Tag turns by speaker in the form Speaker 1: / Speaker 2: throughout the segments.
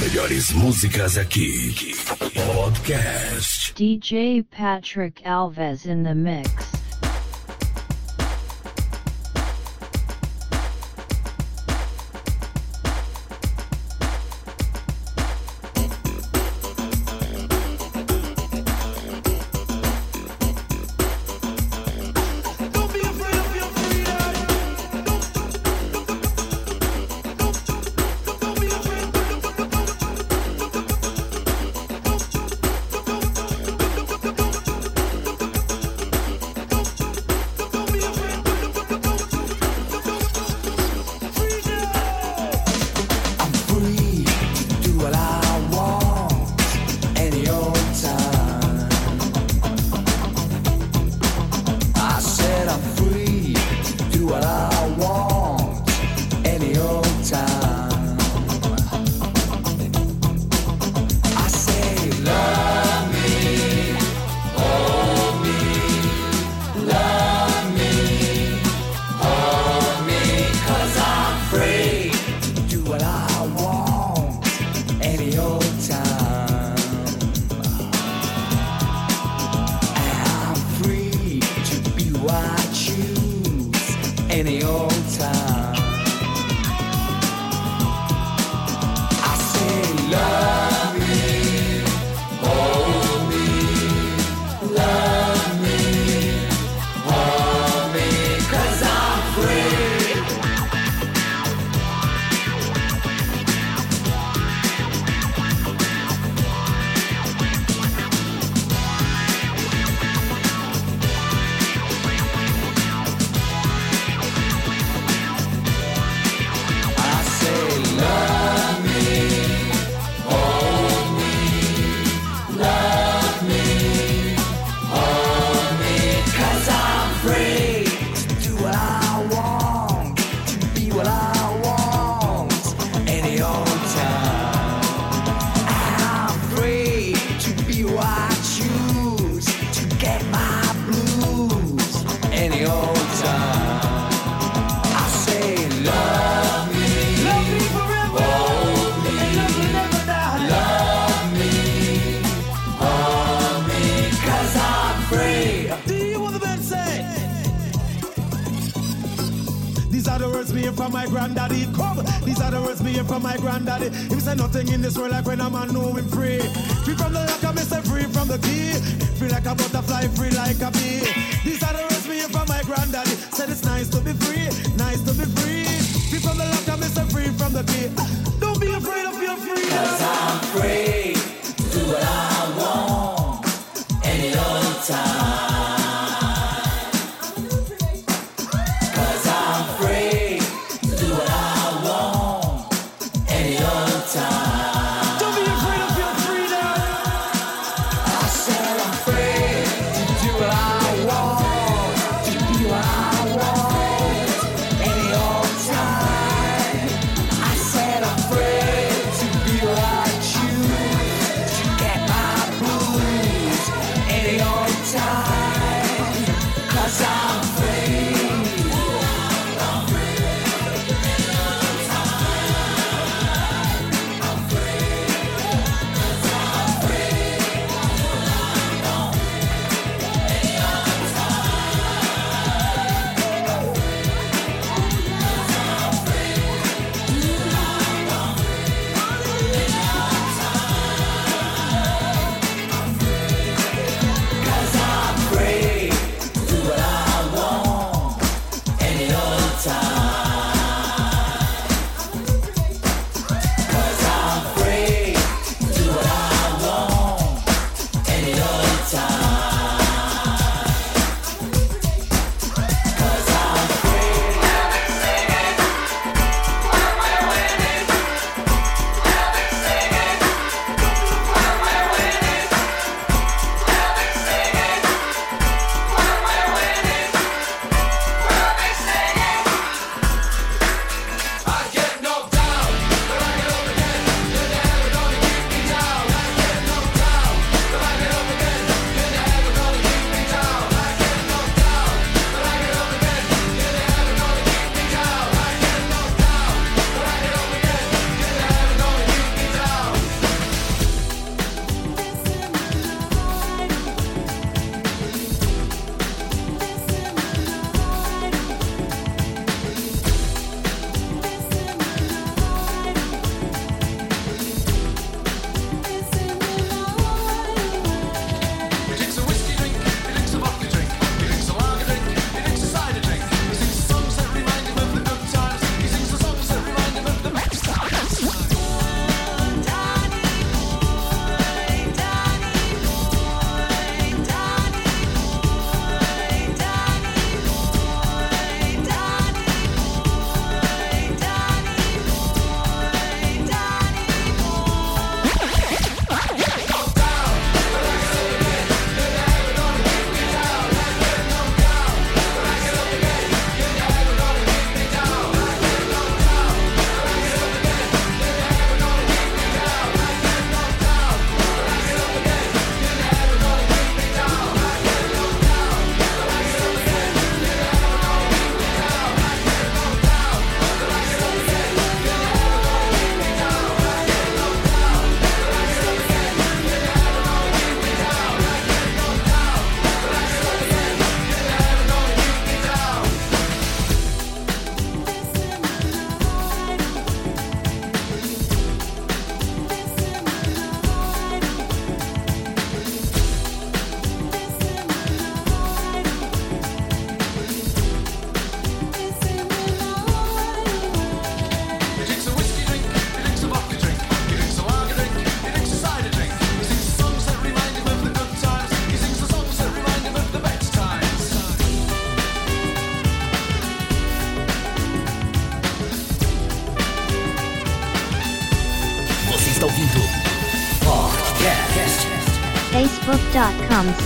Speaker 1: Melhores músicas aqui. Podcast.
Speaker 2: DJ Patrick Alves in the mix.
Speaker 3: from my granddaddy. Him say nothing in this world like when a man know him free. Free from the lock, I'm say free from the key. Feel like a butterfly, free like a bee. These are the words me hear from my granddaddy. Said it's nice to be free, nice to be free. Free from the locker, me say free from the key.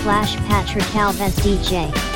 Speaker 4: Slash Patrick Alves DJ.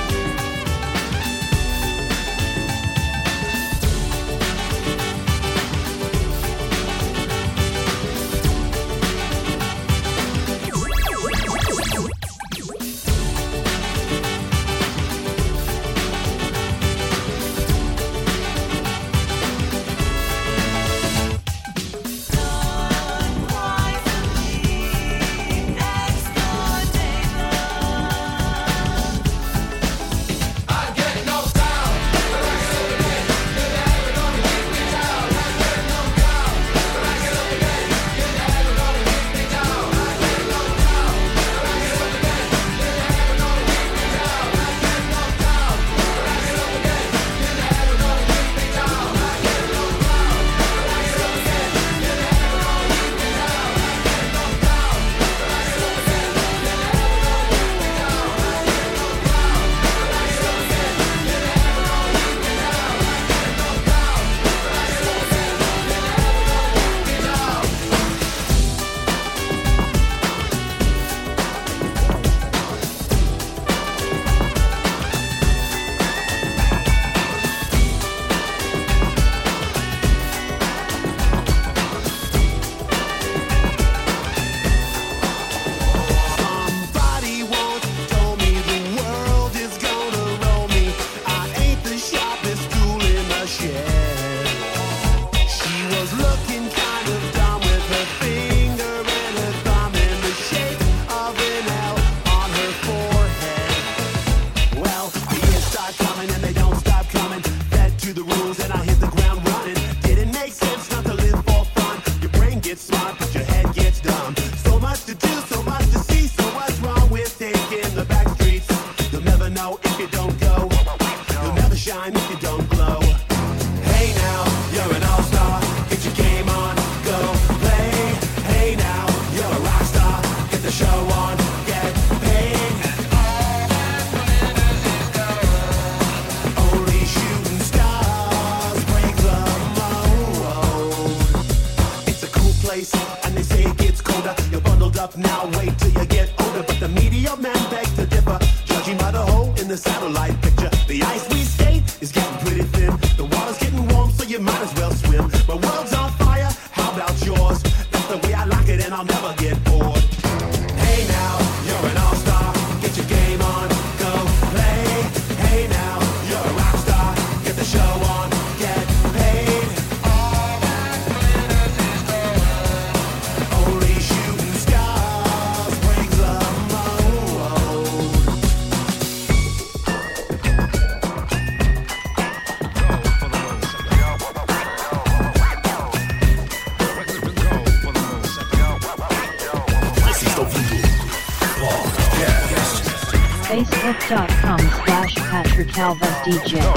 Speaker 2: DJ.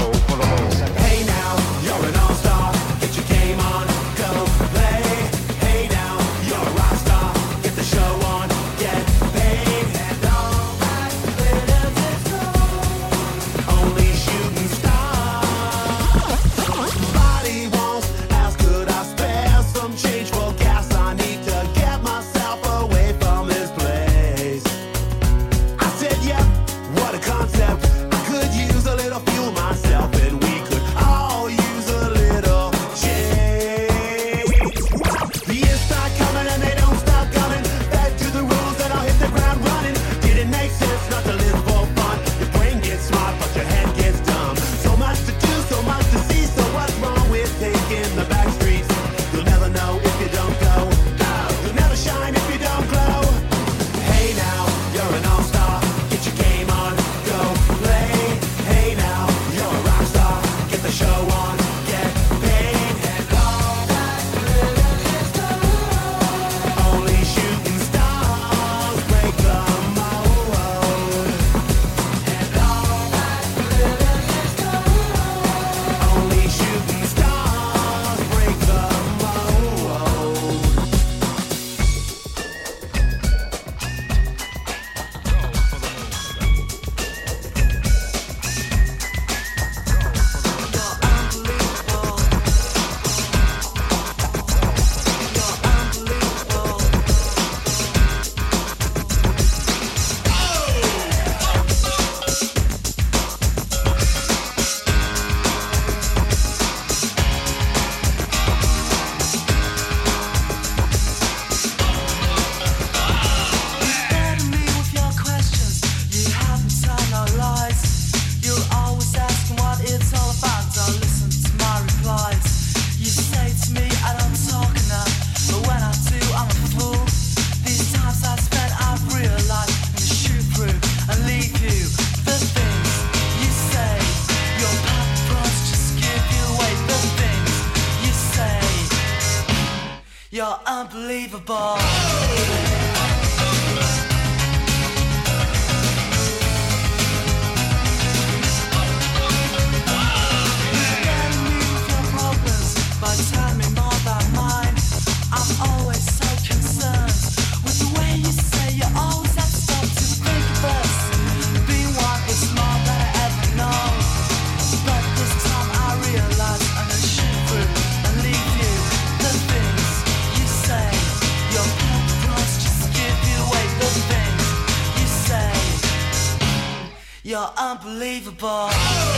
Speaker 5: Unbelievable.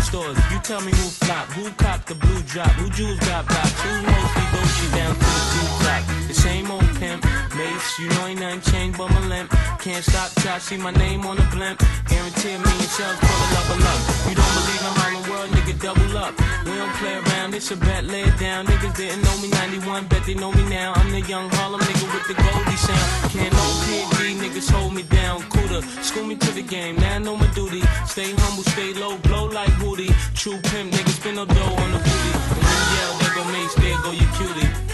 Speaker 6: The stores. You tell me who flop, who cop the blue drop, who jewels got blocks, who mostly Dolce down to the blue drop. The same old mace, you know ain't nothing changed but my limp. Can't stop till I see my name on the blimp. Guarantee me yourself pull a level up. You don't believe in Harlem World, nigga, double up. We don't play around, it's a bet, lay it down. Niggas didn't know me 91, bet they know me now. I'm the young Harlem nigga with the Goldie sound. Can't no PD, niggas hold me down. Cooler, school me to the game, now I know my duty. Stay humble, stay low, blow like Woody. True pimp, niggas spin no dough on the booty. And you yell, there go Mace, there go your cutie.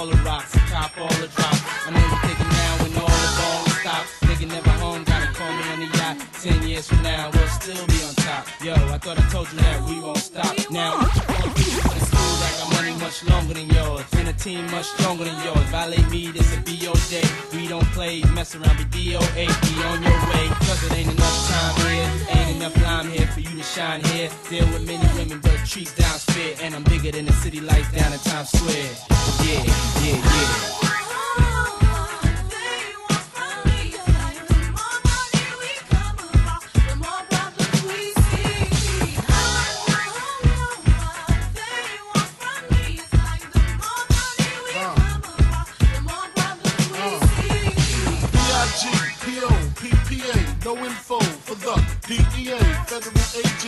Speaker 6: All the rocks, cop all the drops. I know you thinking now when all the ball stops. Nigga never home, gotta call me on the yacht. Ten years from now, we'll still be on top. Yo, I thought I told you that we won't stop. Now, in school, I got money much longer than yours. And a team much stronger than yours. Violate me, this a BO day. We don't play, mess around, be DOA. Be on your way, cause it ain't enough time here. Ain't enough lime here for you to shine here. Deal with many women, but treat down's fair. And I'm bigger than the city lights down in Times Square. Yeah, yeah, yeah.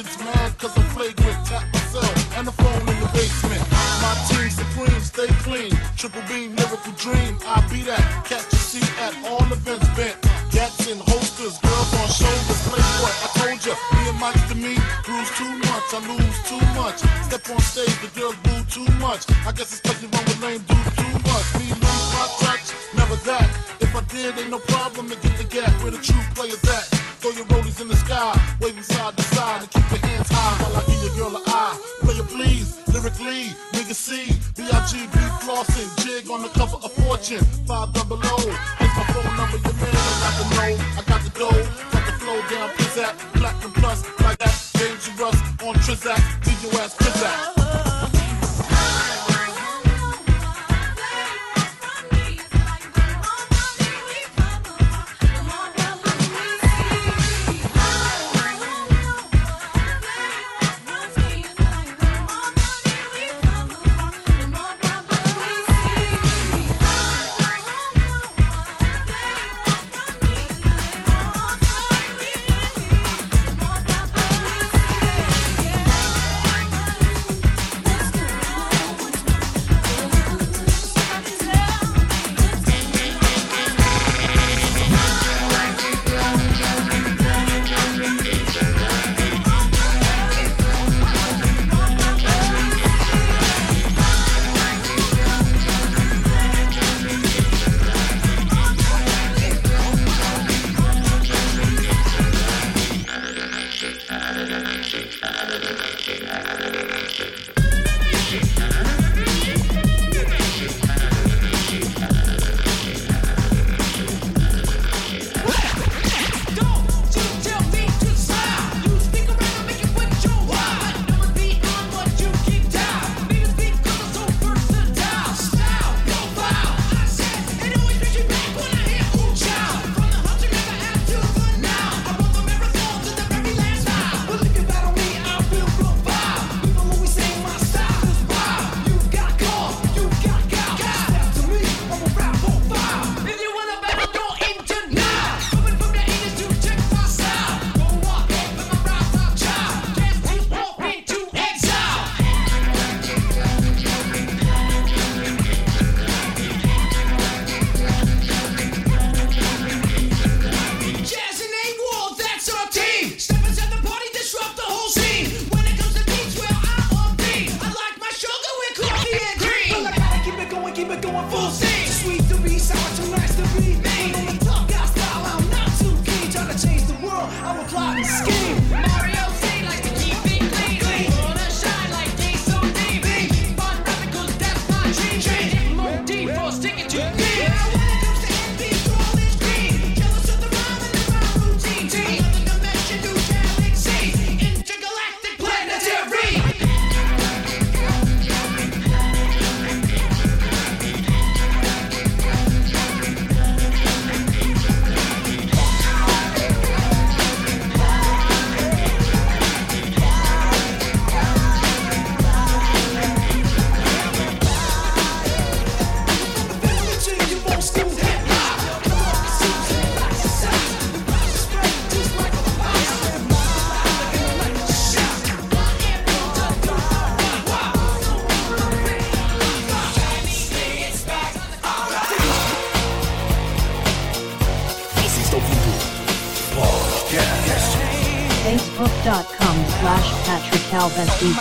Speaker 7: shit's mad cause I'm flagrant. Tap myself and the phone in the basement. My team supreme, stay clean. Triple beam, lyrical dream. I be that. Catch a seat at all events bent. Gats and holsters, girls on shoulders. Play what? I told ya. Me and Mike's to me. Cruise too much, I lose too much. Step on stage, the girls boo too much. I guess it's like you run with lame dudes too much. Me lose my touch, never that. If I did, ain't no problem to get the gap where the true players watching. Five double O. It's my phone number, your man, and I
Speaker 8: can know.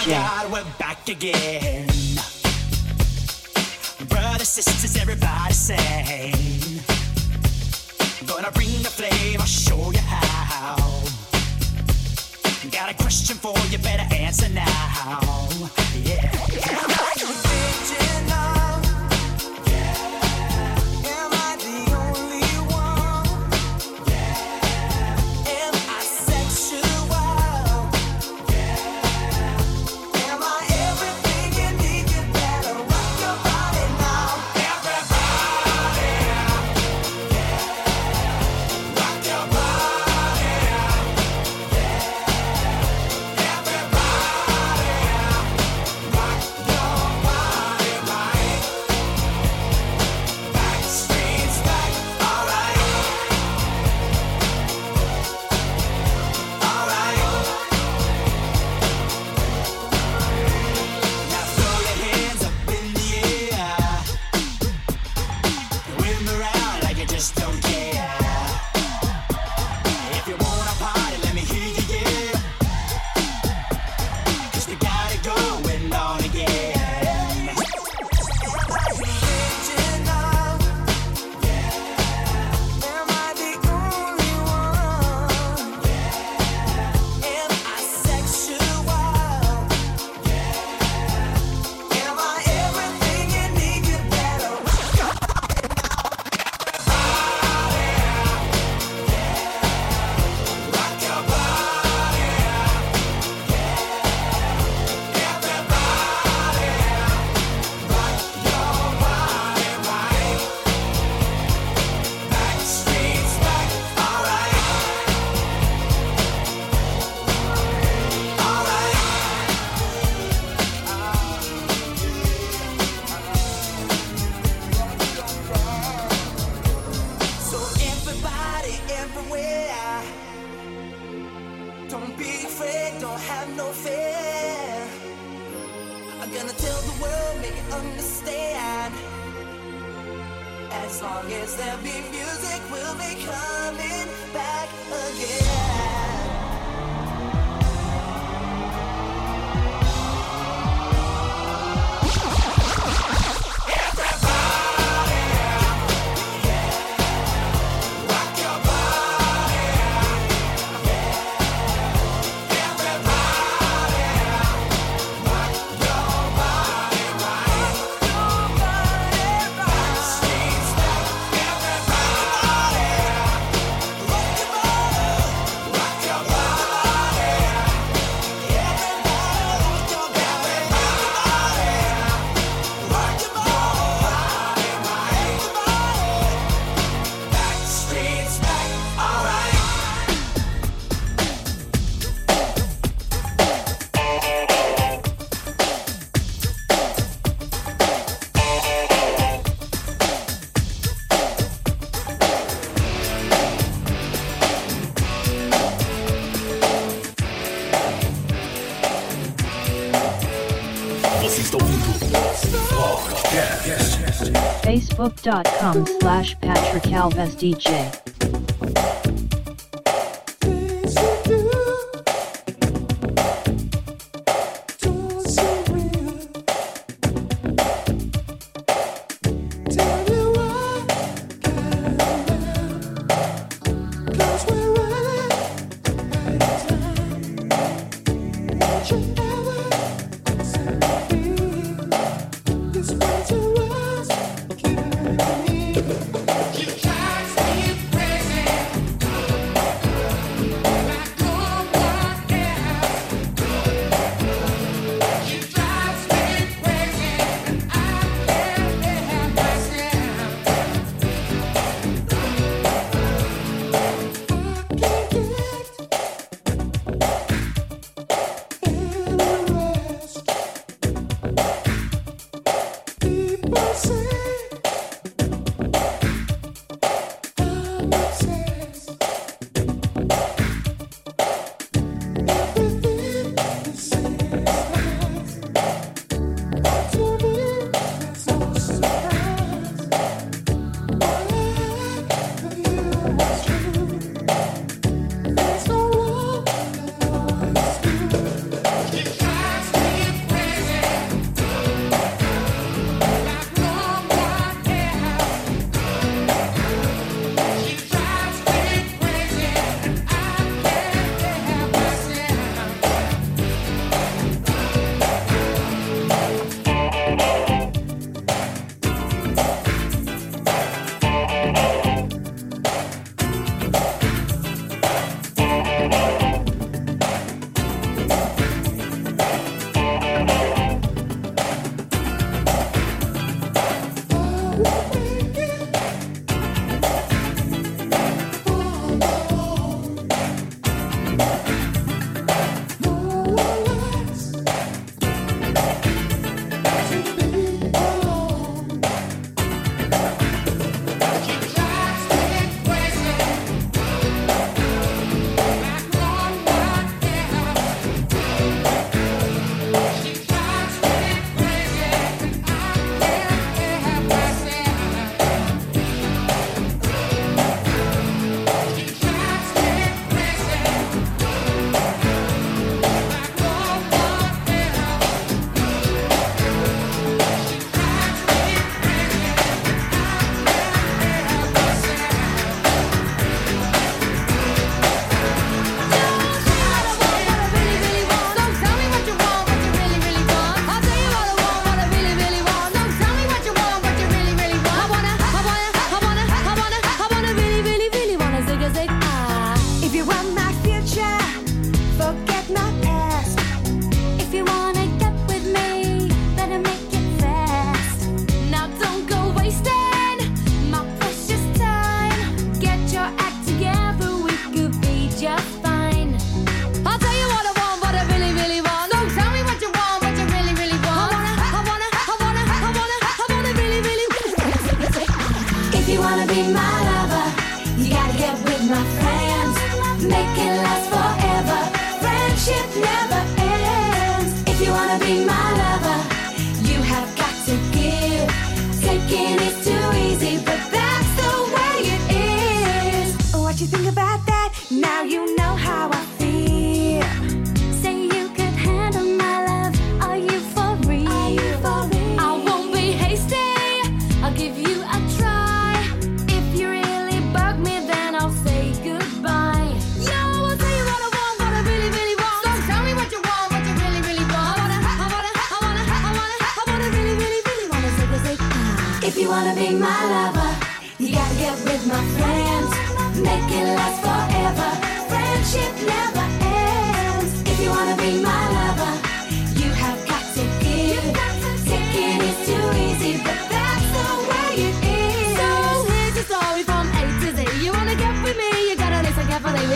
Speaker 8: Yeah. Facebook.com slash Patrick Alves DJ.
Speaker 9: Be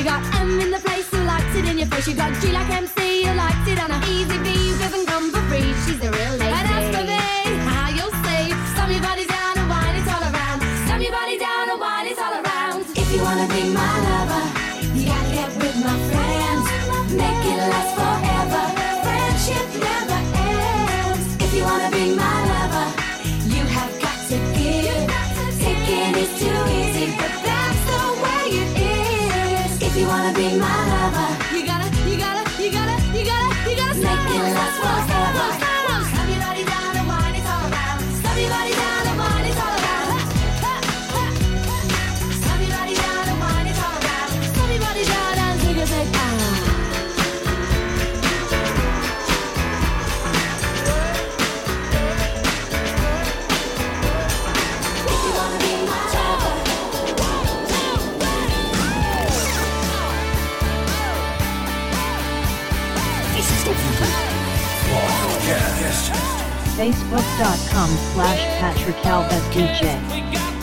Speaker 10: got
Speaker 9: M in the place who likes it in your face. You got G like MC who likes it on a easy B. You give and come for free. She's a real lady.
Speaker 2: Facebook.com slash Patrick Alves DJ.